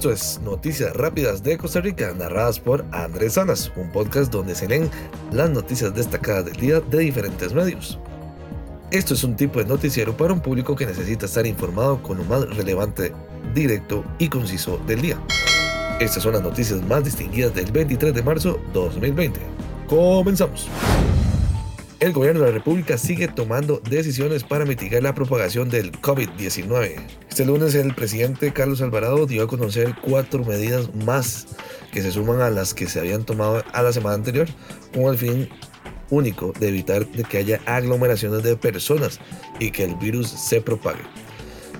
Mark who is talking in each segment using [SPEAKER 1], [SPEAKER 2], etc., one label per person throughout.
[SPEAKER 1] Esto es Noticias Rápidas de Costa Rica, narradas por Andrés Sanas, un podcast donde se leen las noticias destacadas del día de diferentes medios. Esto es un tipo de noticiero para un público que necesita estar informado con lo más relevante, directo y conciso del día. Estas son las noticias más distinguidas del 23 de marzo 2020. Comenzamos. El gobierno de la República sigue tomando decisiones para mitigar la propagación del COVID-19. Este lunes el presidente Carlos Alvarado dio a conocer cuatro medidas más que se suman a las que se habían tomado a la semana anterior con el fin único de evitar que haya aglomeraciones de personas y que el virus se propague.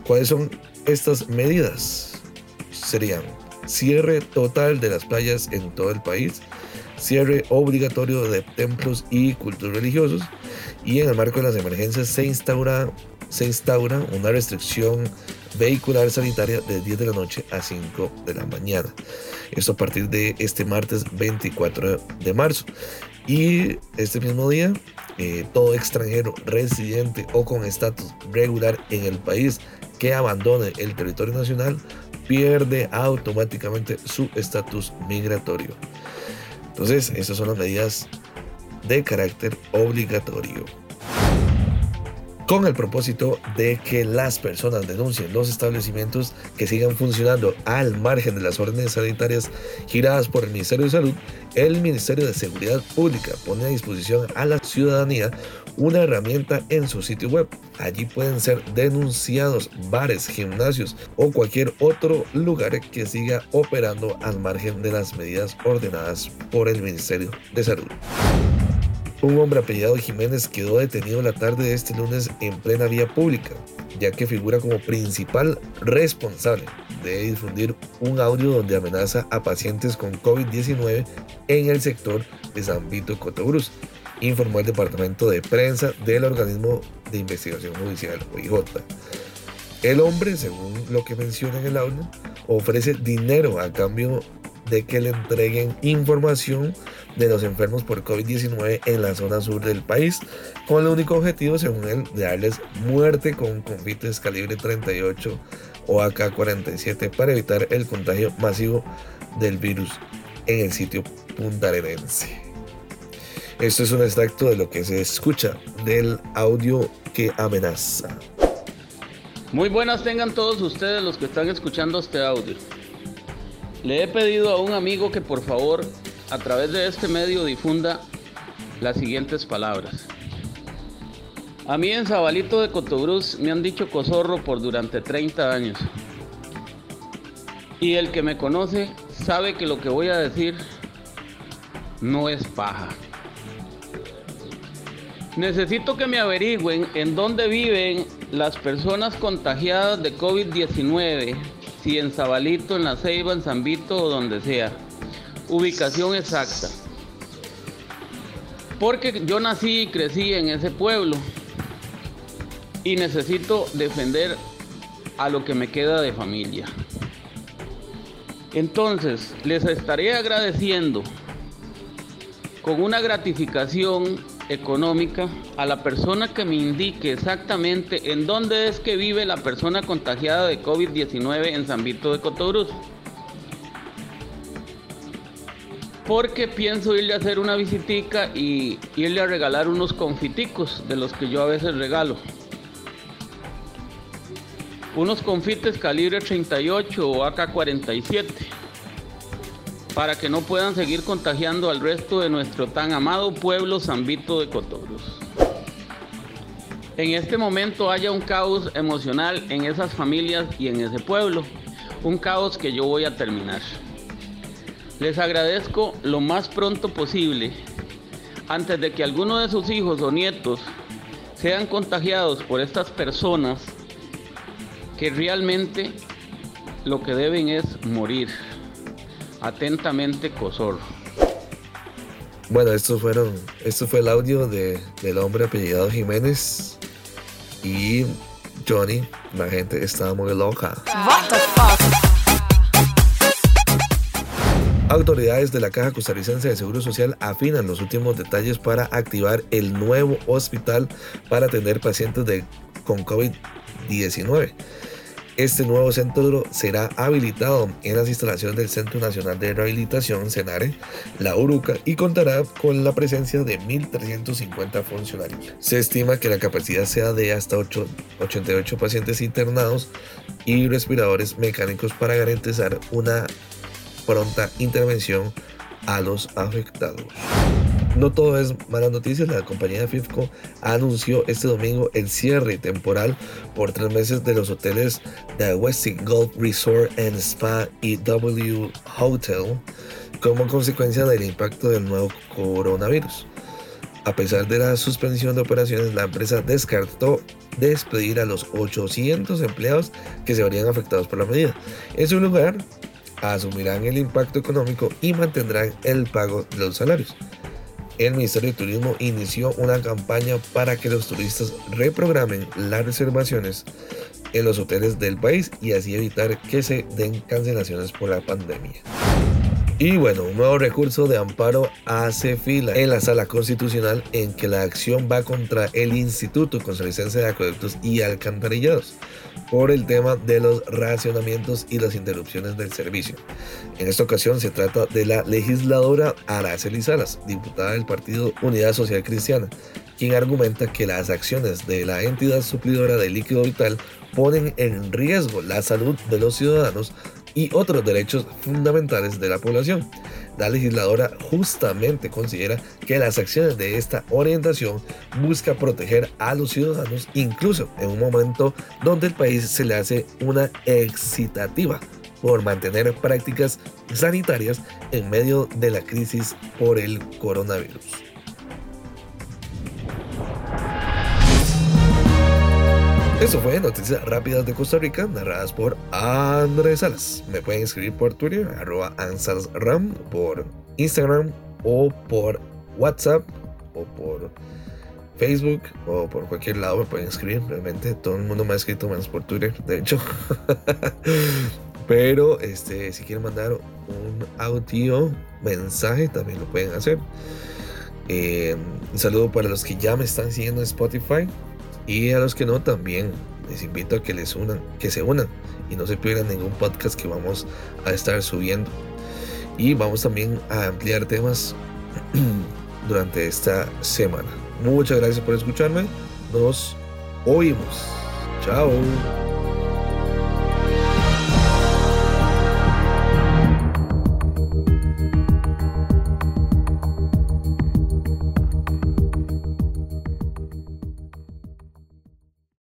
[SPEAKER 1] ¿Cuáles son estas medidas? Serían cierre total de las playas en todo el país, cierre obligatorio de templos y cultos religiosos y en el marco de las emergencias se instaura, se instaura una restricción vehicular sanitaria de 10 de la noche a 5 de la mañana. Esto a partir de este martes 24 de marzo. Y este mismo día, eh, todo extranjero residente o con estatus regular en el país que abandone el territorio nacional pierde automáticamente su estatus migratorio. Entonces, estas son las medidas de carácter obligatorio. Con el propósito de que las personas denuncien los establecimientos que sigan funcionando al margen de las órdenes sanitarias giradas por el Ministerio de Salud, el Ministerio de Seguridad Pública pone a disposición a la ciudadanía una herramienta en su sitio web. Allí pueden ser denunciados bares, gimnasios o cualquier otro lugar que siga operando al margen de las medidas ordenadas por el Ministerio de Salud. Un hombre apellidado Jiménez quedó detenido la tarde de este lunes en plena vía pública, ya que figura como principal responsable de difundir un audio donde amenaza a pacientes con COVID-19 en el sector de San Vito Cotobruz informó el departamento de prensa del organismo de investigación judicial, OIJ. El hombre, según lo que menciona en el audio, ofrece dinero a cambio de que le entreguen información de los enfermos por COVID-19 en la zona sur del país, con el único objetivo, según él, de darles muerte con confites calibre 38 o AK-47 para evitar el contagio masivo del virus en el sitio puntarenense. Esto es un extracto de lo que se escucha del audio que amenaza.
[SPEAKER 2] Muy buenas tengan todos ustedes los que están escuchando este audio. Le he pedido a un amigo que por favor a través de este medio difunda las siguientes palabras. A mí en Zabalito de Cotobruz me han dicho cosorro por durante 30 años. Y el que me conoce sabe que lo que voy a decir no es paja. Necesito que me averigüen en dónde viven las personas contagiadas de COVID-19, si en Zabalito, en La Ceiba, en San Vito o donde sea. Ubicación exacta. Porque yo nací y crecí en ese pueblo y necesito defender a lo que me queda de familia. Entonces, les estaré agradeciendo con una gratificación económica a la persona que me indique exactamente en dónde es que vive la persona contagiada de COVID-19 en San Vito de Cotobruz. Porque pienso irle a hacer una visitica y irle a regalar unos confiticos de los que yo a veces regalo. Unos confites calibre 38 o AK-47 para que no puedan seguir contagiando al resto de nuestro tan amado pueblo Vito de Cotobruz. En este momento haya un caos emocional en esas familias y en ese pueblo, un caos que yo voy a terminar. Les agradezco lo más pronto posible, antes de que alguno de sus hijos o nietos sean contagiados por estas personas que realmente lo que deben es morir. Atentamente, Cosor.
[SPEAKER 1] Bueno, esto fueron, esto fue el audio de, del hombre apellidado Jiménez y Johnny. La gente estaba muy loca. Autoridades de la Caja Costarricense de Seguro Social afinan los últimos detalles para activar el nuevo hospital para atender pacientes de, con COVID-19. Este nuevo centro será habilitado en las instalaciones del Centro Nacional de Rehabilitación, CENARE, la URUCA, y contará con la presencia de 1.350 funcionarios. Se estima que la capacidad sea de hasta 8, 88 pacientes internados y respiradores mecánicos para garantizar una pronta intervención a los afectados. No todo es malas noticias, la compañía FIFCO anunció este domingo el cierre temporal por tres meses de los hoteles de Westin Golf Resort and Spa y W Hotel como consecuencia del impacto del nuevo coronavirus. A pesar de la suspensión de operaciones, la empresa descartó despedir a los 800 empleados que se verían afectados por la medida. En su lugar, asumirán el impacto económico y mantendrán el pago de los salarios el Ministerio de Turismo inició una campaña para que los turistas reprogramen las reservaciones en los hoteles del país y así evitar que se den cancelaciones por la pandemia. Y bueno, un nuevo recurso de amparo hace fila en la sala constitucional en que la acción va contra el Instituto Costarricense de Acueductos y Alcantarillados por el tema de los racionamientos y las interrupciones del servicio. En esta ocasión se trata de la legisladora Araceli Salas, diputada del Partido Unidad Social Cristiana, quien argumenta que las acciones de la entidad suplidora de líquido vital ponen en riesgo la salud de los ciudadanos y otros derechos fundamentales de la población. La legisladora justamente considera que las acciones de esta orientación busca proteger a los ciudadanos incluso en un momento donde el país se le hace una excitativa por mantener prácticas sanitarias en medio de la crisis por el coronavirus. Eso fue Noticias Rápidas de Costa Rica, narradas por Andrés Salas. Me pueden escribir por Twitter, arroba ansalsram, por Instagram o por WhatsApp o por Facebook o por cualquier lado me pueden escribir. Realmente todo el mundo me ha escrito menos por Twitter, de hecho. Pero este, si quieren mandar un audio mensaje, también lo pueden hacer. Eh, un saludo para los que ya me están siguiendo en Spotify. Y a los que no, también les invito a que les unan, que se unan y no se pierdan ningún podcast que vamos a estar subiendo. Y vamos también a ampliar temas durante esta semana. Muchas gracias por escucharme. Nos oímos. Chao.